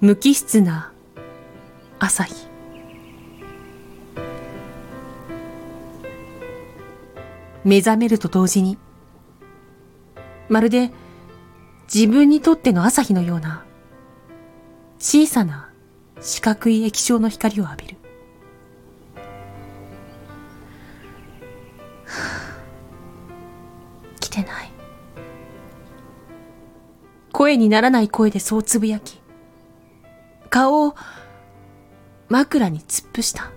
無機質な朝日目覚めると同時にまるで自分にとっての朝日のような小さな四角い液晶の光を浴びる。来てない。声にならない声でそうつぶやき、顔を枕に突っ伏した。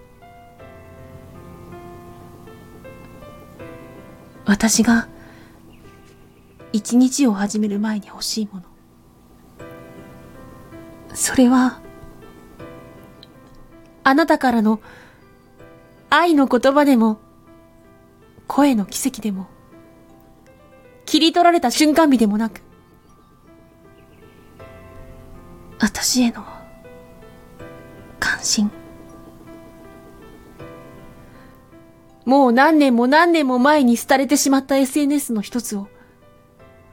私が一日を始める前に欲しいもの。それは、あなたからの愛の言葉でも、声の奇跡でも、切り取られた瞬間美でもなく、私への関心。もう何年も何年も前に廃れてしまった SNS の一つを、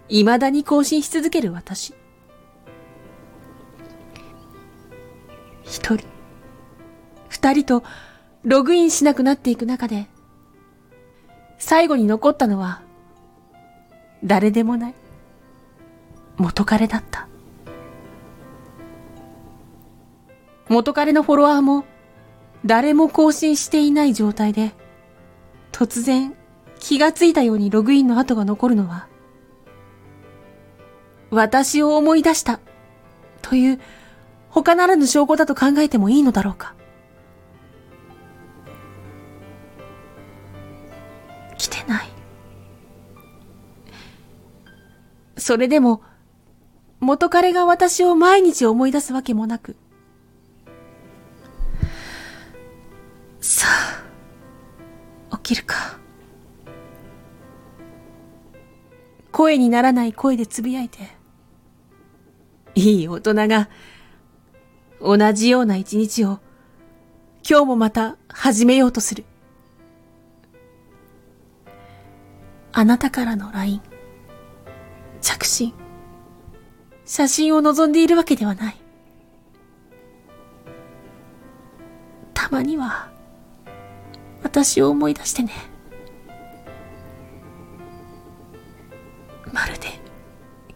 未だに更新し続ける私。一人、二人とログインしなくなっていく中で、最後に残ったのは、誰でもない、元彼だった。元彼のフォロワーも、誰も更新していない状態で、突然気がついたようにログインの跡が残るのは、私を思い出したという他ならぬ証拠だと考えてもいいのだろうか。来てない。それでも、元彼が私を毎日思い出すわけもなく。声にならない声でつぶやいて。いい大人が同じような一日を今日もまた始めようとする。あなたからの LINE、着信、写真を望んでいるわけではない。たまには、私を思い出してね。まるで、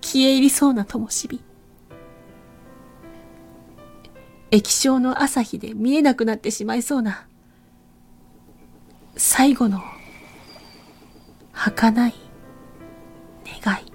消え入りそうな灯火。液晶の朝日で見えなくなってしまいそうな、最後の、儚い願い。